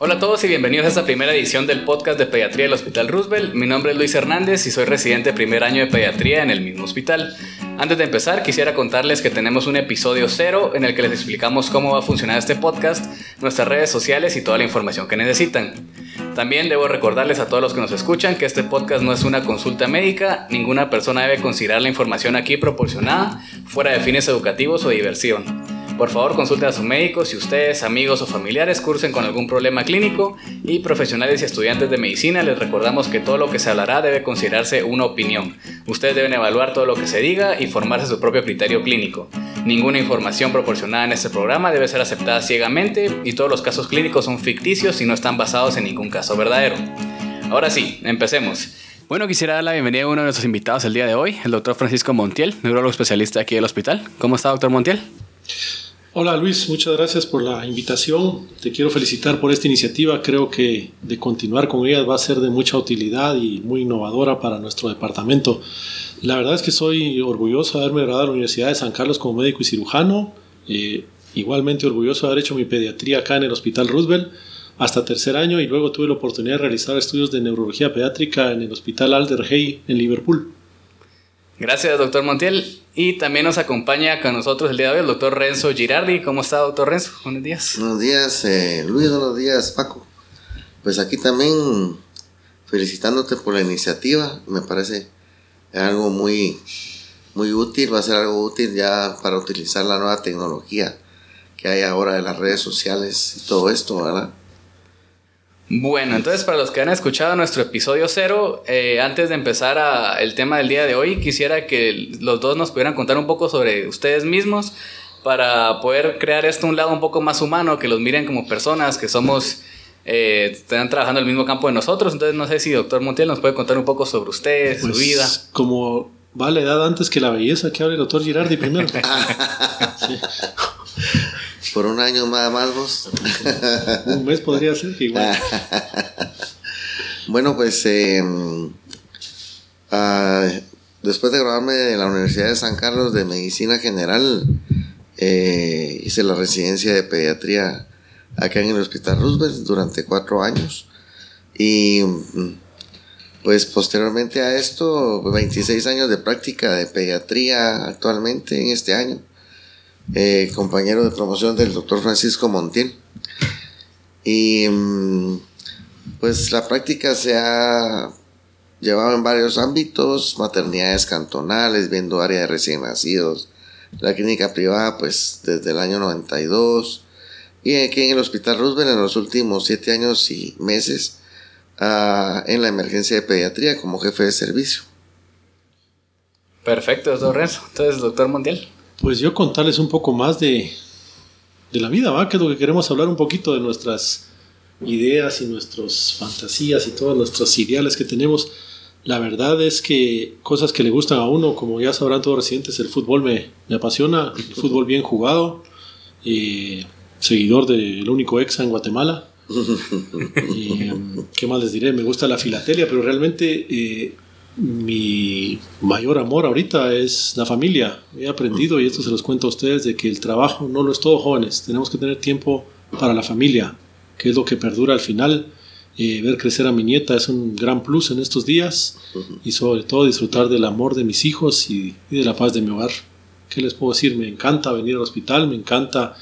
Hola a todos y bienvenidos a esta primera edición del podcast de pediatría del Hospital Roosevelt. Mi nombre es Luis Hernández y soy residente de primer año de pediatría en el mismo hospital. Antes de empezar, quisiera contarles que tenemos un episodio cero en el que les explicamos cómo va a funcionar este podcast, nuestras redes sociales y toda la información que necesitan. También debo recordarles a todos los que nos escuchan que este podcast no es una consulta médica, ninguna persona debe considerar la información aquí proporcionada fuera de fines educativos o diversión. Por favor, consulten a su médico si ustedes, amigos o familiares cursen con algún problema clínico y profesionales y estudiantes de medicina les recordamos que todo lo que se hablará debe considerarse una opinión. Ustedes deben evaluar todo lo que se diga y formarse su propio criterio clínico. Ninguna información proporcionada en este programa debe ser aceptada ciegamente y todos los casos clínicos son ficticios y no están basados en ningún caso verdadero. Ahora sí, empecemos. Bueno, quisiera dar la bienvenida a uno de nuestros invitados el día de hoy, el doctor Francisco Montiel, neurólogo especialista aquí del hospital. ¿Cómo está, doctor Montiel? Hola Luis, muchas gracias por la invitación. Te quiero felicitar por esta iniciativa. Creo que de continuar con ella va a ser de mucha utilidad y muy innovadora para nuestro departamento. La verdad es que soy orgulloso de haberme graduado en la Universidad de San Carlos como médico y cirujano. Eh, igualmente orgulloso de haber hecho mi pediatría acá en el Hospital Roosevelt hasta tercer año y luego tuve la oportunidad de realizar estudios de neurología pediátrica en el Hospital Alder Hey en Liverpool. Gracias, doctor Montiel. Y también nos acompaña con nosotros el día de hoy el doctor Renzo Girardi. ¿Cómo está, doctor Renzo? Buenos días. Buenos días, eh, Luis. Buenos días, Paco. Pues aquí también felicitándote por la iniciativa. Me parece algo muy, muy útil. Va a ser algo útil ya para utilizar la nueva tecnología que hay ahora de las redes sociales y todo esto, ¿verdad? Bueno, entonces para los que han escuchado nuestro episodio cero, eh, antes de empezar a el tema del día de hoy, quisiera que los dos nos pudieran contar un poco sobre ustedes mismos para poder crear esto un lado un poco más humano, que los miren como personas, que somos, eh, están trabajando en el mismo campo de nosotros. Entonces no sé si doctor Montiel nos puede contar un poco sobre usted, su Pues, vida. Como va la edad antes que la belleza, que hable el doctor Girardi primero. Sí. Por un año nada más vos. Un mes podría ser igual. Bueno, pues eh, ah, después de graduarme de la Universidad de San Carlos de Medicina General, eh, hice la residencia de pediatría acá en el Hospital Roosevelt durante cuatro años. Y mm, pues posteriormente a esto, 26 años de práctica de pediatría actualmente en este año. Eh, compañero de promoción del doctor Francisco Montiel. Y mm, pues la práctica se ha llevado en varios ámbitos, maternidades cantonales, viendo área de recién nacidos, la clínica privada pues desde el año 92 y aquí en el Hospital Roosevelt en los últimos siete años y meses ah, en la emergencia de pediatría como jefe de servicio. Perfecto, doctor Renzo. Entonces, doctor Montiel. Pues yo contarles un poco más de, de la vida, ¿va? Que es lo que queremos hablar un poquito de nuestras ideas y nuestras fantasías y todos nuestros ideales que tenemos. La verdad es que cosas que le gustan a uno, como ya sabrán todos los residentes, el fútbol me, me apasiona, el fútbol bien jugado, eh, seguidor del único exa en Guatemala. Em, ¿Qué más les diré? Me gusta la filatelia, pero realmente eh, mi mayor amor ahorita es la familia. He aprendido, y esto se los cuento a ustedes, de que el trabajo no lo es todo, jóvenes. Tenemos que tener tiempo para la familia, que es lo que perdura al final. Eh, ver crecer a mi nieta es un gran plus en estos días y sobre todo disfrutar del amor de mis hijos y, y de la paz de mi hogar. ¿Qué les puedo decir? Me encanta venir al hospital, me encanta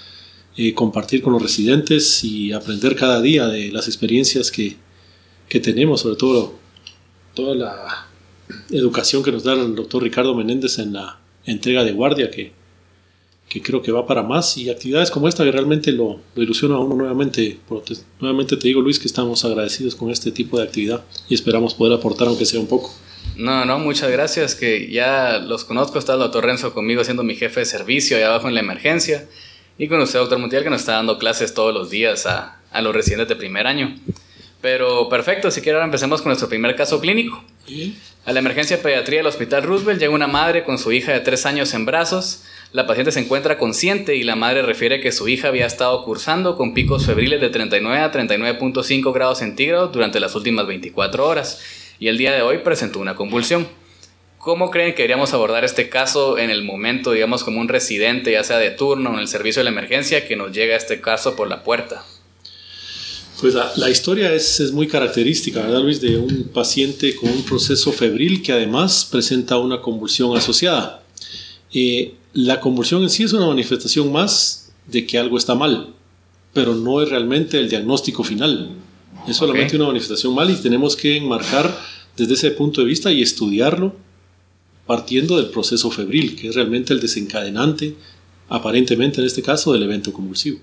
eh, compartir con los residentes y aprender cada día de las experiencias que, que tenemos, sobre todo toda la educación que nos da el doctor Ricardo Menéndez en la entrega de guardia, que, que creo que va para más, y actividades como esta que realmente lo, ilusiona a uno nuevamente. Nuevamente te digo, Luis, que estamos agradecidos con este tipo de actividad y esperamos poder aportar, aunque sea un poco. No, no, muchas gracias, que ya los conozco. Está el doctor Renzo conmigo siendo mi jefe de servicio allá abajo en la emergencia. Y con usted, doctor Montiel, que nos está dando clases todos los días a, a los residentes de primer año. Pero perfecto, si quiere ahora empecemos con nuestro primer caso clínico. A la emergencia de pediatría del Hospital Roosevelt llega una madre con su hija de 3 años en brazos. La paciente se encuentra consciente y la madre refiere que su hija había estado cursando con picos febriles de 39 a 39.5 grados centígrados durante las últimas 24 horas y el día de hoy presentó una convulsión. ¿Cómo creen que deberíamos abordar este caso en el momento, digamos, como un residente, ya sea de turno o en el servicio de la emergencia, que nos llega este caso por la puerta? Pues la, la historia es, es, muy característica, ¿verdad, Luis? De un paciente con un proceso febril que además presenta una convulsión asociada. Eh, la convulsión en sí es una manifestación más de que algo está mal, pero no es realmente el diagnóstico final. Es solamente okay. una manifestación mal y tenemos que enmarcar desde ese punto de vista y estudiarlo partiendo del proceso febril, que es realmente el desencadenante, aparentemente en este caso, del evento convulsivo.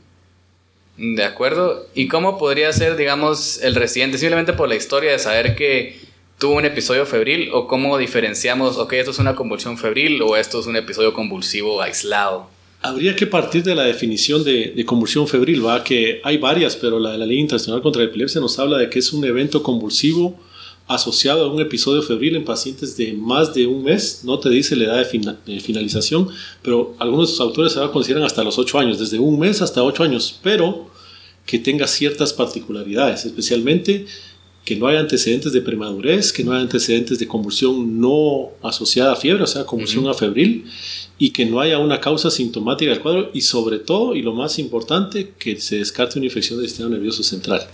De acuerdo. ¿Y cómo podría ser, digamos, el residente simplemente por la historia de saber que tuvo un episodio febril o cómo diferenciamos, ok, esto es una convulsión febril o esto es un episodio convulsivo aislado? Habría que partir de la definición de, de convulsión febril, va que hay varias, pero la de la Ley Internacional contra la Epilepsia nos habla de que es un evento convulsivo asociado a un episodio febril en pacientes de más de un mes, no te dice la edad de, fina, de finalización, pero algunos autores ahora consideran hasta los 8 años, desde un mes hasta 8 años, pero que tenga ciertas particularidades, especialmente que no haya antecedentes de premadurez, que no haya antecedentes de convulsión no asociada a fiebre, o sea, convulsión uh -huh. afebril, y que no haya una causa sintomática del cuadro, y sobre todo, y lo más importante, que se descarte una infección del sistema nervioso central.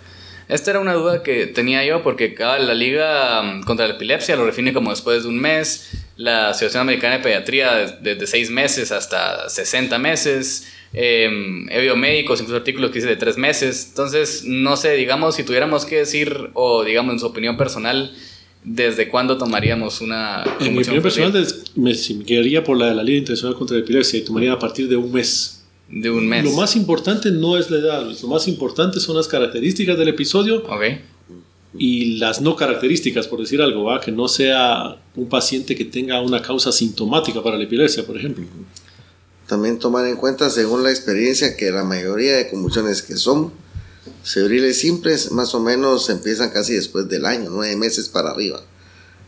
Esta era una duda que tenía yo porque la Liga contra la Epilepsia lo define como después de un mes, la Asociación Americana de Pediatría desde 6 meses hasta 60 meses, eh, he oído médicos, incluso artículos que dice de 3 meses, entonces no sé, digamos, si tuviéramos que decir, o digamos en su opinión personal, ¿desde cuándo tomaríamos una... En mi opinión personal, me, me quedaría por la, la Liga Internacional contra la Epilepsia y tomaría a partir de un mes de un mes. Lo más importante no es la edad, lo más importante son las características del episodio okay. y las no características, por decir algo, ¿va? que no sea un paciente que tenga una causa sintomática para la epilepsia, por ejemplo. También tomar en cuenta, según la experiencia, que la mayoría de convulsiones que son febriles simples, más o menos empiezan casi después del año, nueve meses para arriba.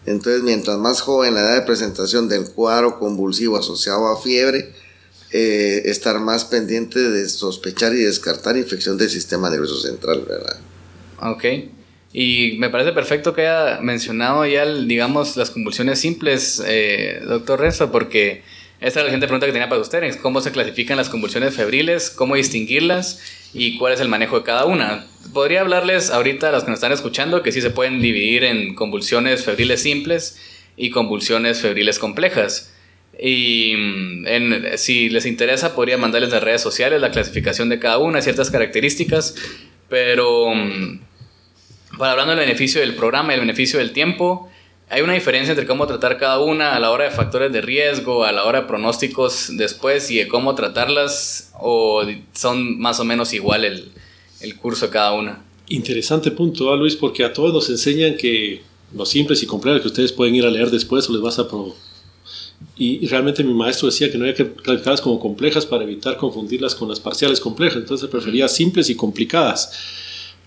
Entonces, mientras más joven la edad de presentación del cuadro convulsivo asociado a fiebre, eh, estar más pendiente de sospechar y descartar infección del sistema nervioso central, ¿verdad? Ok. Y me parece perfecto que haya mencionado ya, digamos, las convulsiones simples, eh, doctor Renzo, porque esta es la siguiente pregunta que tenía para ustedes. ¿Cómo se clasifican las convulsiones febriles? ¿Cómo distinguirlas? ¿Y cuál es el manejo de cada una? Podría hablarles ahorita a los que nos están escuchando que sí se pueden dividir en convulsiones febriles simples y convulsiones febriles complejas. Y en, si les interesa, podría mandarles las redes sociales la clasificación de cada una, ciertas características. Pero para hablando del beneficio del programa y el beneficio del tiempo, hay una diferencia entre cómo tratar cada una a la hora de factores de riesgo, a la hora de pronósticos después y de cómo tratarlas, o son más o menos igual el, el curso de cada una. Interesante punto, ¿eh, Luis, porque a todos nos enseñan que los simples y complejas que ustedes pueden ir a leer después o les vas a pro y, y, realmente mi maestro decía que no había que calificarlas como complejas para evitar confundirlas con las parciales complejas, entonces prefería simples y complicadas.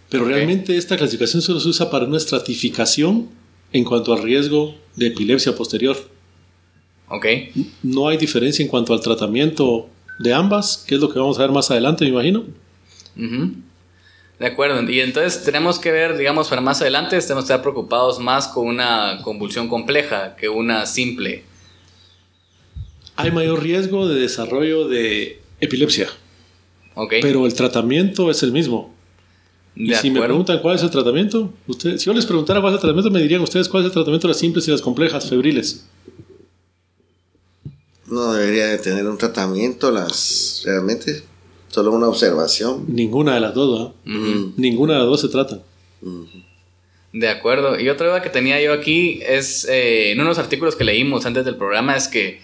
Pero okay. realmente esta clasificación solo se usa para una estratificación en cuanto al riesgo de epilepsia posterior. Ok. No hay diferencia en cuanto al tratamiento de ambas, que es lo que vamos a ver más adelante, me imagino. Uh -huh. De acuerdo, y entonces tenemos que ver, digamos, para más adelante, tenemos que estar preocupados más con una convulsión compleja que una simple hay mayor riesgo de desarrollo de epilepsia. Okay. Pero el tratamiento es el mismo. De y si acuerdo. me preguntan cuál es el tratamiento, usted, si yo les preguntara cuál es el tratamiento, me dirían ustedes cuál es el tratamiento de las simples y las complejas, febriles. No debería de tener un tratamiento, las realmente solo una observación. Ninguna de las dos, ¿no? Uh -huh. Ninguna de las dos se trata. Uh -huh. De acuerdo. Y otra duda que tenía yo aquí es, eh, en unos artículos que leímos antes del programa, es que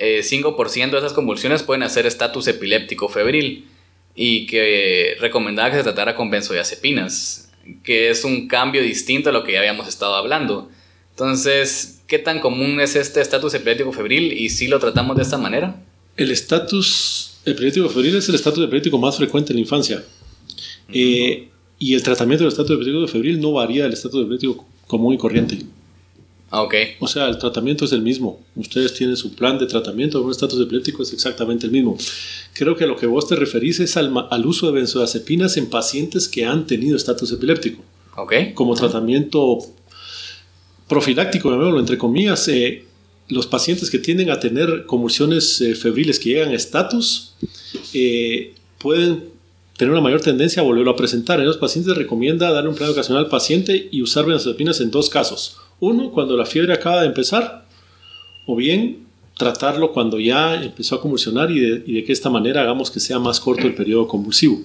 eh, 5% de esas convulsiones pueden hacer estatus epiléptico febril y que recomendaba que se tratara con benzodiazepinas, que es un cambio distinto a lo que ya habíamos estado hablando. Entonces, ¿qué tan común es este estatus epiléptico febril y si lo tratamos de esta manera? El estatus epiléptico febril es el estatus epiléptico más frecuente en la infancia. Uh -huh. eh, y el tratamiento del estatus epiléptico febril no varía del estatus epiléptico común y corriente. Ah, ok. O sea, el tratamiento es el mismo. Ustedes tienen su plan de tratamiento un estatus epiléptico, es exactamente el mismo. Creo que a lo que vos te referís es al, al uso de benzodiazepinas en pacientes que han tenido estatus epiléptico. Ok. Como tratamiento profiláctico, entre comillas, eh, los pacientes que tienden a tener convulsiones eh, febriles que llegan a estatus eh, pueden tener una mayor tendencia a volverlo a presentar. En los pacientes recomienda dar un plan ocasional al paciente y usar benzodiazepinas en dos casos. Uno, cuando la fiebre acaba de empezar, o bien tratarlo cuando ya empezó a convulsionar y de, y de que esta manera hagamos que sea más corto el periodo convulsivo.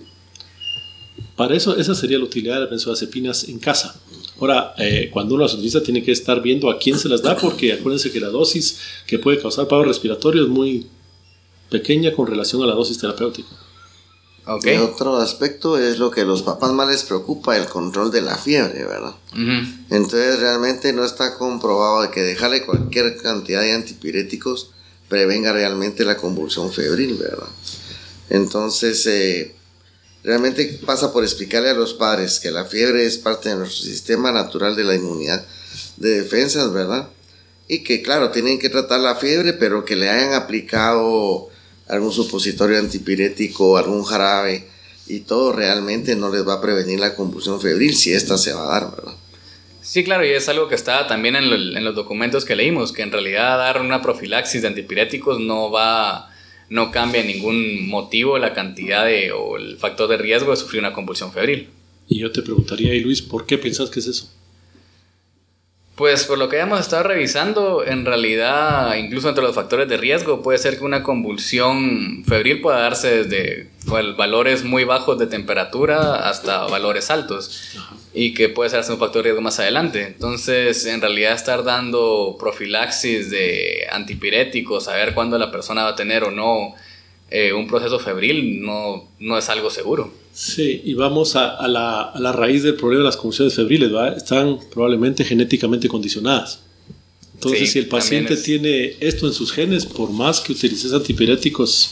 Para eso, esa sería la utilidad de las benzodiazepinas en casa. Ahora, eh, cuando uno las utiliza, tiene que estar viendo a quién se las da, porque acuérdense que la dosis que puede causar paro respiratorio es muy pequeña con relación a la dosis terapéutica. Y otro aspecto es lo que a los papás más les preocupa, el control de la fiebre, ¿verdad? Entonces realmente no está comprobado de que dejarle cualquier cantidad de antipiréticos prevenga realmente la convulsión febril, ¿verdad? Entonces, eh, realmente pasa por explicarle a los padres que la fiebre es parte de nuestro sistema natural de la inmunidad de defensas, ¿verdad? Y que claro, tienen que tratar la fiebre, pero que le hayan aplicado algún supositorio antipirético, algún jarabe, y todo realmente no les va a prevenir la convulsión febril si esta se va a dar, ¿verdad? Sí, claro, y es algo que está también en, los documentos que leímos, que en realidad dar una profilaxis de antipiréticos no va, no cambia en ningún motivo la cantidad de, o el factor de riesgo de sufrir una convulsión febril. Y yo te preguntaría, y Luis, ¿por qué piensas que es eso? Pues por lo que hemos estado revisando, en realidad, incluso entre los factores de riesgo, puede ser que una convulsión febril pueda darse desde valores muy bajos de temperatura hasta valores altos y que puede ser un factor de riesgo más adelante. Entonces, en realidad, estar dando profilaxis de antipiréticos, saber cuándo la persona va a tener o no eh, un proceso febril, no, no es algo seguro. Sí, y vamos a, la, a, la, raíz del problema de las convulsiones febriles. Están probablemente genéticamente condicionadas. Entonces, si el paciente tiene esto en sus genes, por más que utilices antipiréticos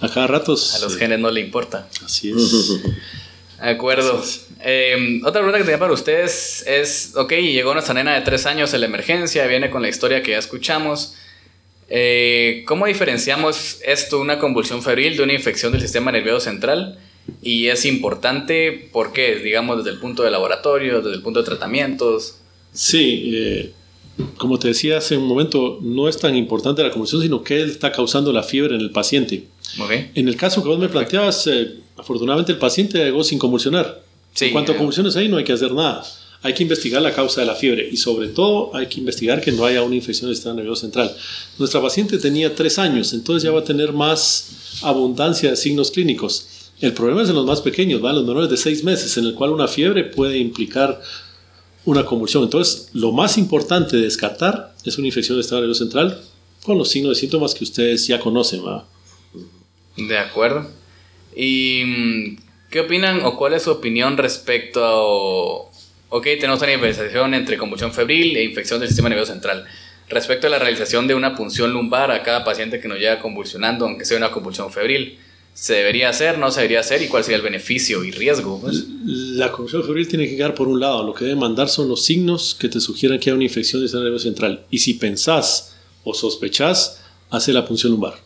a cada rato... A los genes no le importa. Así es. De acuerdo. Eh, otra pregunta que tenía para ustedes es, ok, llegó nuestra nena de tres años en la emergencia, viene con la historia que ya escuchamos. Eh, ¿Cómo diferenciamos esto, una convulsión febril, de una infección del sistema nervioso central? Y es importante porque, digamos, desde el punto de laboratorio, desde el punto de tratamientos. Sí, eh, como te decía hace un momento, no es tan importante la convulsión, sino que está causando la fiebre en el paciente. En el caso que vos me planteabas, eh, afortunadamente el paciente llegó sin convulsionar. en cuanto a convulsiones ahí, no hay que hacer nada. Hay que investigar la causa de la fiebre y sobre todo hay que investigar que no haya una infección del sistema nervioso central. Nuestra paciente tenía tres años, entonces ya va a tener más abundancia de signos clínicos. El problema es en los más pequeños, ¿va? los menores de seis meses, en el cual una fiebre puede implicar una convulsión. Entonces, lo más importante de descartar es una infección del sistema nervioso central con los signos de síntomas que ustedes ya conocen. De acuerdo. ¿Y mm, qué opinan o cuál es su opinión respecto. Ok, tenemos una diferenciación entre convulsión febril e infección del sistema nervioso central. Respecto a la realización de una punción lumbar a cada paciente que nos llega convulsionando, aunque sea una convulsión febril. ¿Se debería hacer? ¿No se debería hacer? ¿Y cuál sería el beneficio y riesgo? Pues? La convulsión febril tiene que quedar por un lado. Lo que debe mandar son los signos que te sugieran que hay una infección del sistema nervioso central. Y si pensás o sospechás, hace la punción lumbar.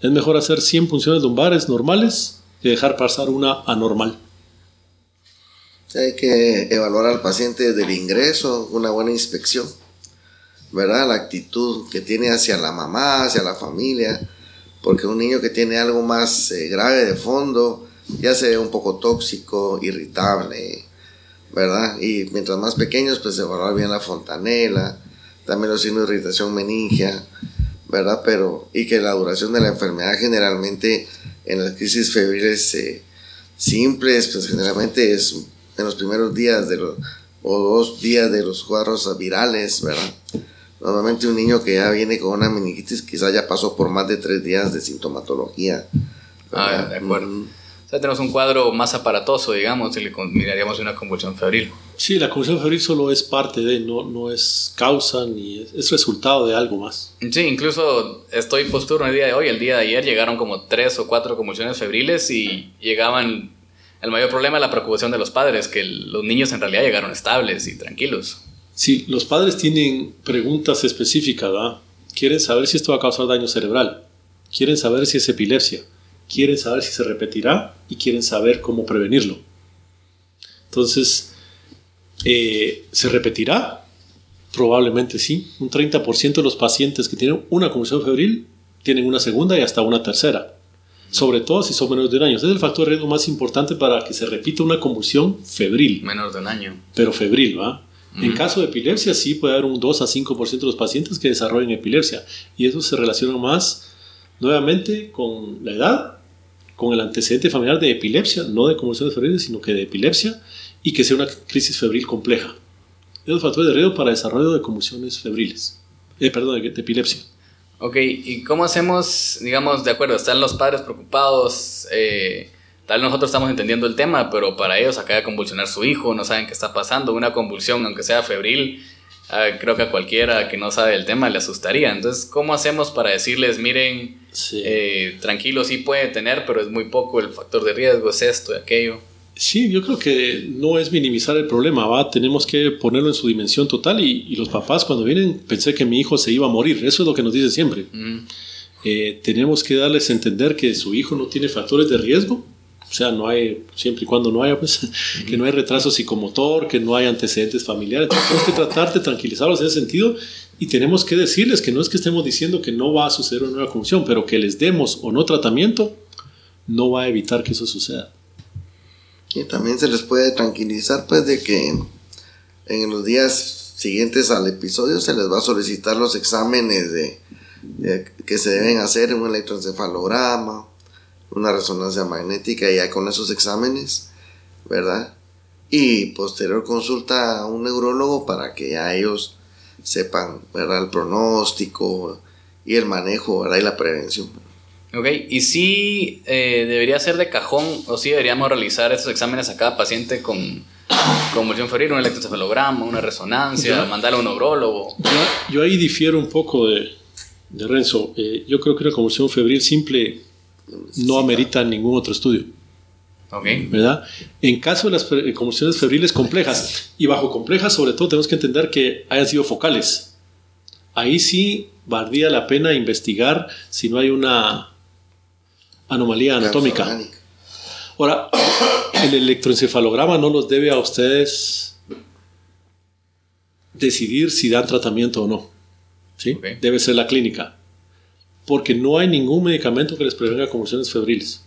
Es mejor hacer 100 punciones lumbares normales que dejar pasar una anormal. Hay que evaluar al paciente desde el ingreso, una buena inspección, ¿verdad? La actitud que tiene hacia la mamá, hacia la familia porque un niño que tiene algo más eh, grave de fondo ya se ve un poco tóxico, irritable, ¿verdad? Y mientras más pequeños, pues evaluar bien la fontanela, también los signos de irritación meningia, ¿verdad? Pero, y que la duración de la enfermedad generalmente en las crisis febriles eh, simples, pues generalmente es en los primeros días de los, o dos días de los cuadros virales, ¿verdad? Normalmente un niño que ya viene con una meningitis quizás ya pasó por más de tres días de sintomatología. Ah, de acuerdo. O sea, tenemos un cuadro más aparatoso, digamos, si le miraríamos una convulsión febril. Sí, la convulsión febril solo es parte de, no, no es causa ni es, resultado de algo más. Sí, incluso estoy posturno el día de hoy, el día de ayer llegaron como tres o cuatro convulsiones febriles y llegaban, el mayor problema es la preocupación de los padres, que los niños en realidad llegaron estables y tranquilos. Sí, los padres tienen preguntas específicas, ¿verdad? Quieren saber si esto va a causar daño cerebral, quieren saber si es epilepsia, quieren saber si se repetirá y quieren saber cómo prevenirlo. Entonces, eh, ¿se repetirá? Probablemente sí. Un 30% de los pacientes que tienen una convulsión febril tienen una segunda y hasta una tercera. Sobre todo si son menores de un año. Ese es el factor de riesgo más importante para que se repita una convulsión febril. Menor de un año. Pero febril, ¿va? En caso de epilepsia, sí puede haber un 2 a 5% de los pacientes que desarrollen epilepsia. Y eso se relaciona más, nuevamente, con la edad, con el antecedente familiar de epilepsia, no de convulsiones febriles, sino que de epilepsia, y que sea una crisis febril compleja. Es el factor de riesgo para desarrollo de convulsiones febriles. Eh, perdón, de, de epilepsia. Ok, ¿y cómo hacemos, digamos, de acuerdo, están los padres preocupados, eh, tal vez nosotros estamos entendiendo el tema, pero para ellos acaba de convulsionar su hijo, no saben qué está pasando, una convulsión, aunque sea febril, ah, creo que a cualquiera que no sabe el tema le asustaría. Entonces, ¿cómo hacemos para decirles, miren, Sí. eh, tranquilo, sí puede tener, pero es muy poco el factor de riesgo, es esto y aquello? Sí, yo creo que no es minimizar el problema, ¿va? Tenemos que ponerlo en su dimensión total y, y los papás cuando vienen pensé que mi hijo se iba a morir, eso es lo que nos dicen siempre. Mm, Eh, tenemos que darles a entender que su hijo no tiene factores de riesgo, o sea, no hay, siempre y cuando no haya, pues, que no hay retraso psicomotor, que no hay antecedentes familiares, Entonces, tenemos que tratar de tranquilizarlos en ese sentido y tenemos que decirles que no es que estemos diciendo que no va a suceder una nueva convulsión, pero que les demos o no tratamiento no va a evitar que eso suceda. También se les puede tranquilizar pues de que en los días siguientes al episodio se les va a solicitar los exámenes de- que se deben hacer, un electroencefalograma, una resonancia magnética, y ya con esos exámenes, ¿verdad? Y posterior consulta a un neurólogo para que ya ellos sepan, ¿verdad? El pronóstico y el manejo, ¿verdad? Y la prevención. Ok, y si debería ser de cajón o si deberíamos realizar estos exámenes a cada paciente con convulsión febril, un electroencefalograma, una resonancia, Ya. mandarle a un neurólogo. Yo, yo ahí difiero un poco de, de Renzo. Eh, yo creo que una convulsión febril simple no amerita ningún otro estudio, Ok, ¿verdad? En caso de las convulsiones febriles complejas, y bajo complejas sobre todo tenemos que entender que hayan sido focales. Ahí sí valdría la pena investigar si no hay una anomalía anatómica. Ahora, el electroencefalograma no los debe a ustedes decidir si dan tratamiento o no. ¿sí? Debe ser la clínica. Porque no hay ningún medicamento que les prevenga convulsiones febriles.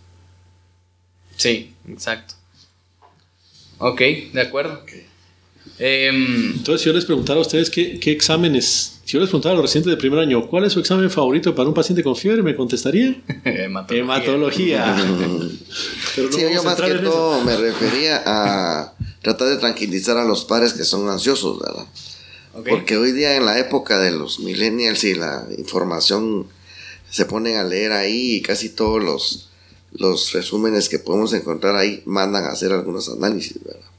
sí, exacto. Ok, de acuerdo. Entonces, si yo les preguntara a ustedes qué, qué exámenes, si yo les preguntara a los recientes de primer año, ¿cuál es su examen favorito para un paciente con fiebre? ¿Me contestarían? hematología. Hematología. Pero no Sí, yo más que eso. todo me refería a tratar de tranquilizar a los padres que son ansiosos, ¿verdad? Porque hoy día en la época de los millennials y la información se ponen a leer ahí y casi todos los, los resúmenes que podemos encontrar ahí mandan a hacer algunos análisis, ¿verdad?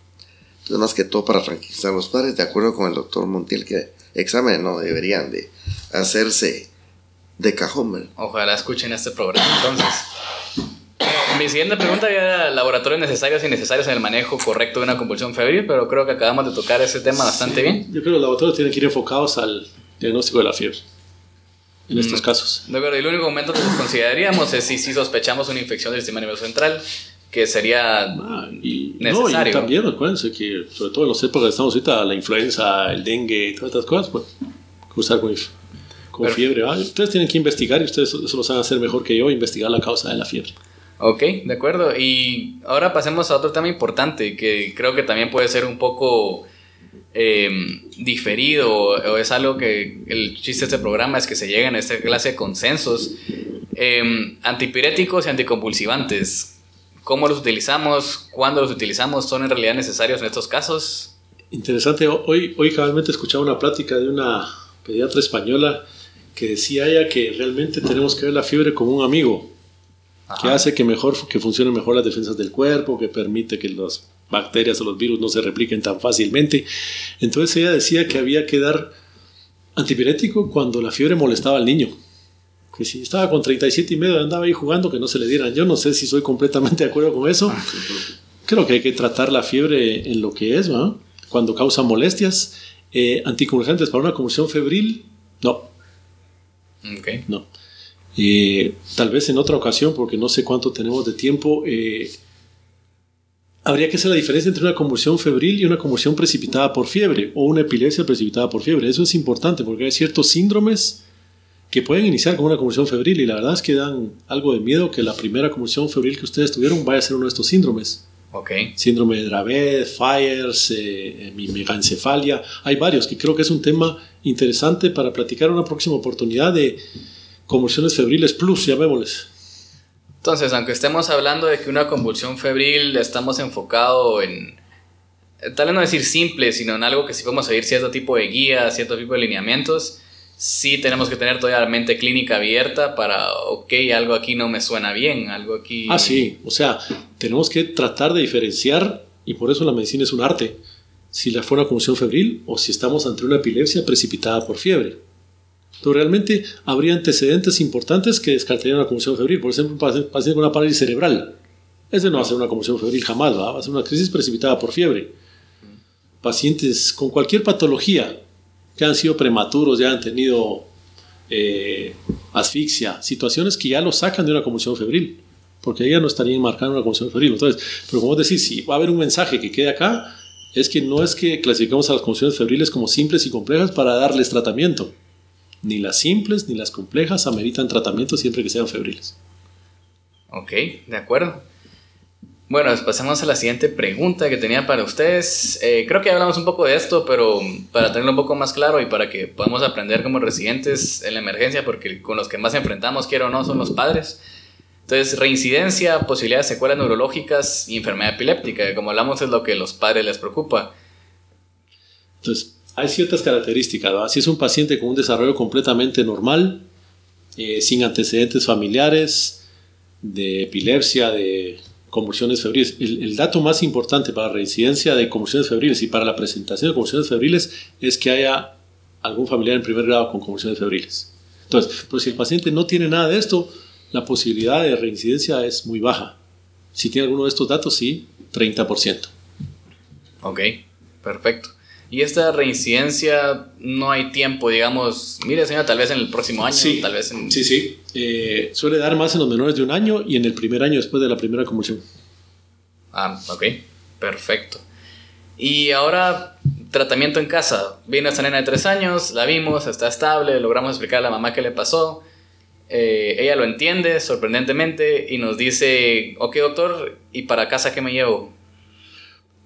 Entonces más que todo para tranquilizar a los padres, de acuerdo con el doctor Montiel, que exámenes no deberían de hacerse de cajón, ¿verdad? Ojalá escuchen este programa entonces. Mi siguiente pregunta era laboratorios necesarios y innecesarios en el manejo correcto de una convulsión febril, pero creo que acabamos de tocar ese tema bastante bien. Yo creo que los laboratorios tienen que ir enfocados al diagnóstico de la fiebre. En estos Mm. casos. De acuerdo, y el único momento que nos consideraríamos es si, si sospechamos una infección del sistema nervioso central, que sería... Ah, y, Necesario. No, y también acuérdense que, sobre todo en las épocas que estamos ahorita, la influenza, el dengue y todas estas cosas, pues, cruzar con, con fiebre. ¿va? Ustedes tienen que investigar y ustedes eso lo saben hacer mejor que yo, investigar la causa de la fiebre. Ok, de acuerdo. Y ahora pasemos a otro tema importante que creo que también puede ser un poco eh, diferido o es algo que el chiste de este programa es que se llegan a esta clase de consensos. Eh, antipiréticos y anticonvulsivantes. ¿Cómo los utilizamos? ¿Cuándo los utilizamos? ¿Son en realidad necesarios en estos casos? Interesante, hoy, hoy cabalmente escuchaba una plática de una pediatra española que decía ella que realmente tenemos que ver la fiebre como un amigo. que Ajá. hace que mejor que funcionen mejor las defensas del cuerpo, que permite que las bacterias o los virus no se repliquen tan fácilmente. Entonces ella decía que había que dar antipirético cuando la fiebre molestaba al niño. Que si estaba con 37 y medio andaba ahí jugando que no se le dieran. Yo no sé si soy completamente de acuerdo con eso. Creo que hay que tratar la fiebre en lo que es, ¿va? Cuando causa molestias. Eh, para una convulsión febril, no, no. Eh, tal vez en otra ocasión, porque no sé cuánto tenemos de tiempo, eh, habría que hacer la diferencia entre una convulsión febril y una convulsión precipitada por fiebre o una epilepsia precipitada por fiebre. Eso es importante porque hay ciertos síndromes que pueden iniciar con una convulsión febril y la verdad es que dan algo de miedo que la primera convulsión febril que ustedes tuvieron vaya a ser uno de estos síndromes. Síndrome de Dravet, Fires, eh, megancefalia. Hay varios que creo que es un tema interesante para platicar una próxima oportunidad de convulsiones febriles plus, llamémosles. Entonces, aunque estemos hablando de que una convulsión febril estamos enfocado en, tal vez no decir simple, sino en algo que sí podemos seguir cierto tipo de guía, cierto tipo de lineamientos, sí tenemos que tener todavía la mente clínica abierta para, ok, algo aquí no me suena bien, algo aquí... Ah, sí, o sea, tenemos que tratar de diferenciar, y por eso la medicina es un arte, si la fue una convulsión febril o si estamos ante una epilepsia precipitada por fiebre. Entonces, realmente habría antecedentes importantes que descartarían una convulsión febril. Por ejemplo, un paciente con una parálisis cerebral. Ese no va a ser una convulsión febril jamás, ¿va? va a ser una crisis precipitada por fiebre pacientes con cualquier patología que han sido prematuros, ya han tenido eh, asfixia, situaciones que ya lo sacan de una convulsión febril, porque ya no estarían marcando una convulsión febril. Entonces, pero como decís, si va a haber un mensaje que quede acá, es que no es que clasificamos a las convulsiones febriles como simples y complejas para darles tratamiento. Ni las simples ni las complejas ameritan tratamiento siempre que sean febriles. Ok, de acuerdo. Bueno, pasamos a la siguiente pregunta que tenía para ustedes. Eh, creo que hablamos un poco de esto, pero para tenerlo un poco más claro y para que podamos aprender como residentes en la emergencia, porque con los que más enfrentamos, quiero o no, son los padres. Entonces, reincidencia, posibilidades de secuelas neurológicas y enfermedad epiléptica, que como hablamos es lo que a los padres les preocupa. Entonces, hay ciertas características. Si es un paciente con un desarrollo completamente normal, eh, sin antecedentes familiares, de epilepsia, de convulsiones febriles. El, dato más importante para la reincidencia de convulsiones febriles y para la presentación de convulsiones febriles es que haya algún familiar en primer grado con convulsiones febriles. Entonces, pues si el paciente no tiene nada de esto, la posibilidad de reincidencia es muy baja. Si tiene alguno de estos datos, sí, 30%. Ok, perfecto. Y esta reincidencia no hay tiempo, digamos, mire señora, tal vez en el próximo año, sí, tal vez en... Sí, sí. Eh, suele dar más en los menores de un año y en el primer año después de la primera convulsión. Ah, ok, perfecto. Y ahora, tratamiento en casa. Vino esta nena de tres años, la vimos, está estable, logramos explicar a la mamá qué le pasó. Eh, ella lo entiende sorprendentemente y nos dice, ok doctor, ¿y para casa qué me llevo?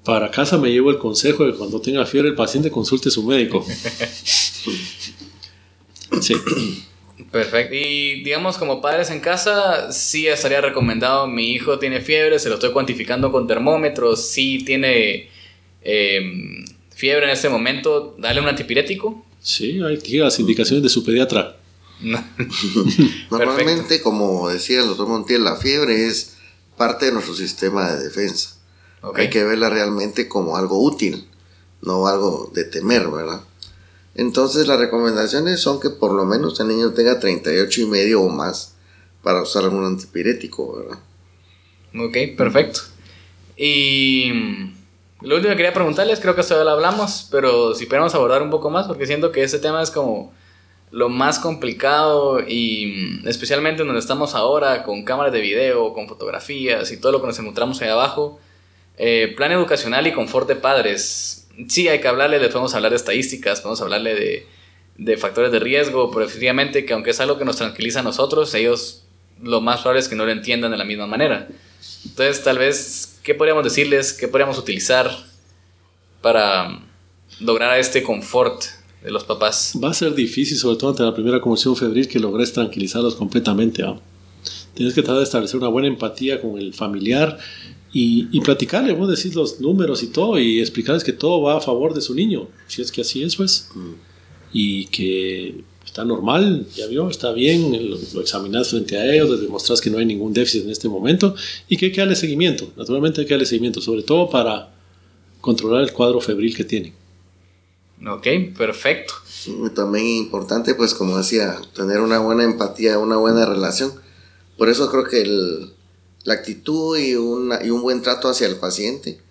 Para casa me llevo el consejo de que cuando tenga fiebre el paciente consulte a su médico. sí. Perfecto. Y digamos, como padres en casa, sí estaría recomendado, mi hijo tiene fiebre, se lo estoy cuantificando con termómetros, sí tiene em, fiebre en este momento, dale un antipirético. Sí, hay las indicaciones de su pediatra. Normalmente, como decía el doctor Montiel, la fiebre es parte de nuestro sistema de defensa. Hay que verla realmente como algo útil, no algo de temer, ¿verdad? Entonces las recomendaciones son que por lo menos el niño tenga 38 y medio o más para usar algún antipirético, ¿verdad? Ok, perfecto. Y lo último que quería preguntarles, creo que esto ya lo hablamos, pero si podemos abordar un poco más, porque siento que ese tema es como lo más complicado y especialmente donde estamos ahora con cámaras de video, con fotografías y todo lo que nos encontramos ahí abajo, eh, plan educacional y confort de padres. Sí, hay que hablarle, les podemos hablar de estadísticas, podemos hablarle de, de factores de riesgo, pero efectivamente que aunque es algo que nos tranquiliza a nosotros, ellos lo más probable es que no lo entiendan de la misma manera. Entonces, tal vez, ¿qué podríamos decirles? ¿Qué podríamos utilizar para lograr este confort de los papás? Va a ser difícil, sobre todo ante la primera conmoción febril, que logres tranquilizarlos completamente. Tienes que tratar de establecer una buena empatía con el familiar y, y platicarle, vos decís los números y todo, y explicarles que todo va a favor de su niño, si es que así es, pues. Mm. Y que está normal, ya vio, está bien, lo, lo examinas frente a ellos, les demostras que no hay ningún déficit en este momento y que hay que darle seguimiento. Naturalmente hay que darle seguimiento, sobre todo para controlar el cuadro febril que tienen. Ok, perfecto. También importante, pues como decía, tener una buena empatía, una buena relación. Por eso creo que el, la actitud y, y un buen trato hacia el paciente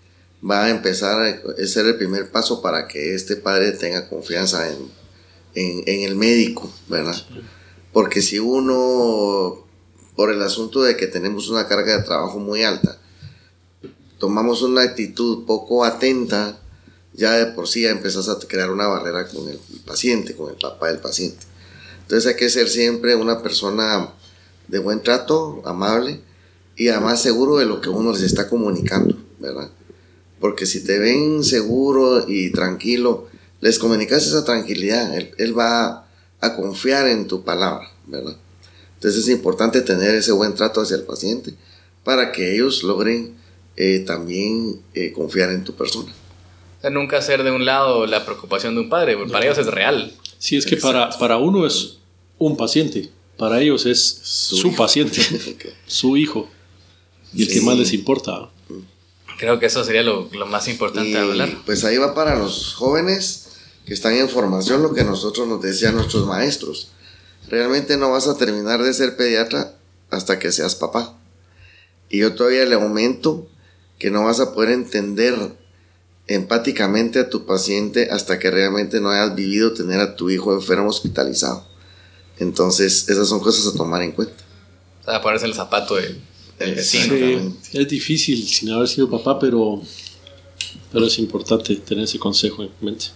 va a empezar a ser el primer paso para que este padre tenga confianza en, en, el médico, ¿verdad? Porque si uno, por el asunto de que tenemos una carga de trabajo muy alta, tomamos una actitud poco atenta, ya de por sí ya empezás a crear una barrera con el paciente, con el papá del paciente. Entonces hay que ser siempre una persona de buen trato, amable y además seguro de lo que uno les está comunicando, ¿verdad? Porque si te ven seguro y tranquilo, les comunicas esa tranquilidad, él, va a confiar en tu palabra, ¿verdad? Entonces es importante tener ese buen trato hacia el paciente para que ellos logren eh, también eh, confiar en tu persona. O sea, nunca hacer de un lado la preocupación de un padre, porque para ellos es real. Sí, es que para, para uno es un paciente, para ellos es su, paciente, su hijo, y el que más les importa. Creo que eso sería lo, lo más importante de hablar. Pues ahí va para los jóvenes que están en formación lo que nosotros nos decían nuestros maestros. Realmente no vas a terminar de ser pediatra hasta que seas papá. Y yo todavía le aumento que no vas a poder entender empáticamente a tu paciente hasta que realmente no hayas vivido tener a tu hijo enfermo hospitalizado. Entonces, esas son cosas a tomar en cuenta. O sea, ponerse el zapato del, vecino. es difícil sin haber sido papá, pero, pero es importante tener ese consejo en mente.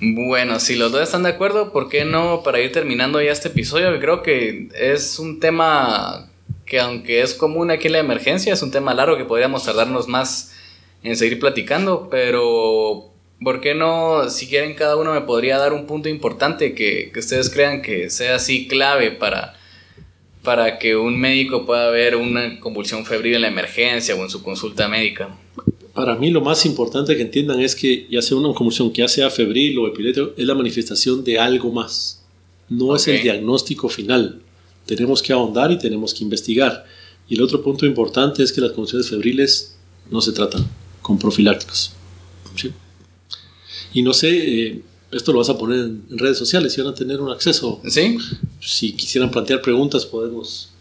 Bueno, si los dos están de acuerdo, ¿por qué no para ir terminando ya este episodio? Creo que es un tema que aunque es común aquí en la emergencia, es un tema largo que podríamos tardarnos más en seguir platicando, pero ¿por qué no, si quieren cada uno me podría dar un punto importante que, que ustedes crean que sea así clave para, para que un médico pueda ver una convulsión febril en la emergencia o en su consulta médica? Para mí lo más importante que entiendan es que ya sea una convulsión que ya sea febril o epilético, es la manifestación de algo más. No es el diagnóstico final. Tenemos que ahondar y tenemos que investigar. Y el otro punto importante es que las convulsiones febriles no se tratan con profilácticos. Y no sé, eh, esto lo vas a poner en, redes sociales y van a tener un acceso. Sí. Si quisieran plantear preguntas, podemos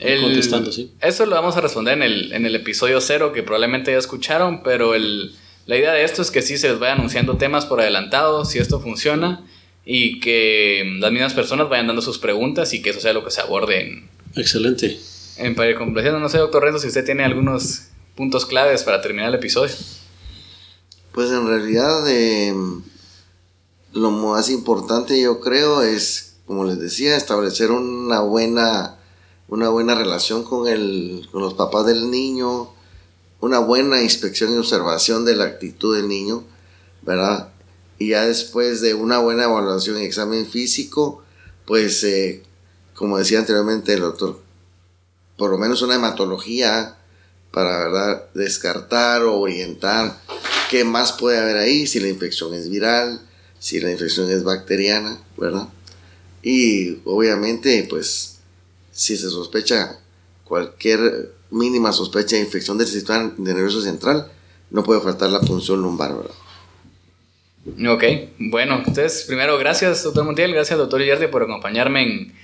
ir contestando, ¿sí? Eso lo vamos a responder en el, en el episodio cero, que probablemente ya escucharon, pero el, la idea de esto es que sí se les vaya anunciando temas por adelantado, si esto funciona, y que las mismas personas vayan dando sus preguntas y que eso sea lo que se aborde en. Excelente. En para ir No sé, doctor Renzo, si usted tiene algunos puntos claves para terminar el episodio. Pues en realidad eh, lo más importante yo creo es, como les decía, establecer una buena, una buena relación con, el, con los papás del niño, una buena inspección y observación de la actitud del niño, ¿verdad? Y ya después de una buena evaluación y examen físico, pues eh, como decía anteriormente el doctor, por lo menos una hematología para ¿verdad? descartar o orientar qué más puede haber ahí, si la infección es viral, si la infección es bacteriana, ¿verdad? Y obviamente, pues, si se sospecha cualquier mínima sospecha de infección del sistema nervioso central, no puede faltar la punción lumbar, ¿verdad? Ok, bueno, entonces primero gracias doctor Montiel, gracias doctor Yardi por acompañarme en,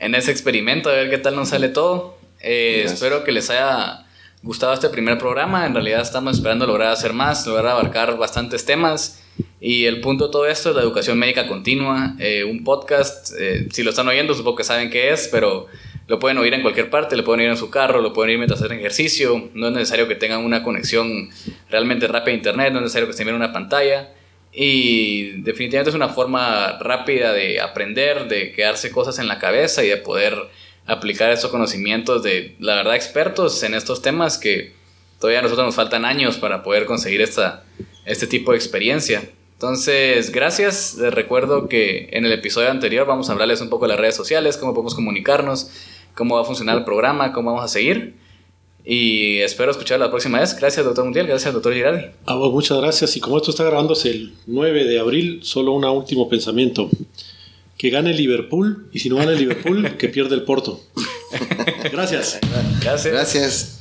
en, ese experimento, a ver qué tal nos sale todo. Eh, espero que les haya gustado este primer programa. En realidad estamos esperando lograr hacer más, lograr abarcar bastantes temas. Y el punto de todo esto es la educación médica continua, eh, un podcast, eh, si lo están oyendo supongo que saben qué es, pero lo pueden oír en cualquier parte, lo pueden oír en su carro, lo pueden oír mientras hacen ejercicio, no es necesario que tengan una conexión realmente rápida a internet, no es necesario que estén viendo una pantalla. Y definitivamente es una forma rápida de aprender, de quedarse cosas en la cabeza y de poder aplicar esos conocimientos de, la verdad, expertos en estos temas que todavía a nosotros nos faltan años para poder conseguir esta, este tipo de experiencia. Entonces, gracias. Les recuerdo que en el episodio anterior vamos a hablarles un poco de las redes sociales, cómo podemos comunicarnos, cómo va a funcionar el programa, cómo vamos a seguir. Y espero escuchar la próxima vez. Gracias, doctor Mundial. Gracias, doctor Girardi. A vos, muchas gracias. Y como esto está grabándose el 9 de abril, solo un último pensamiento que gane Liverpool y si no gana Liverpool, que pierde el Porto. Gracias. Gracias. Gracias.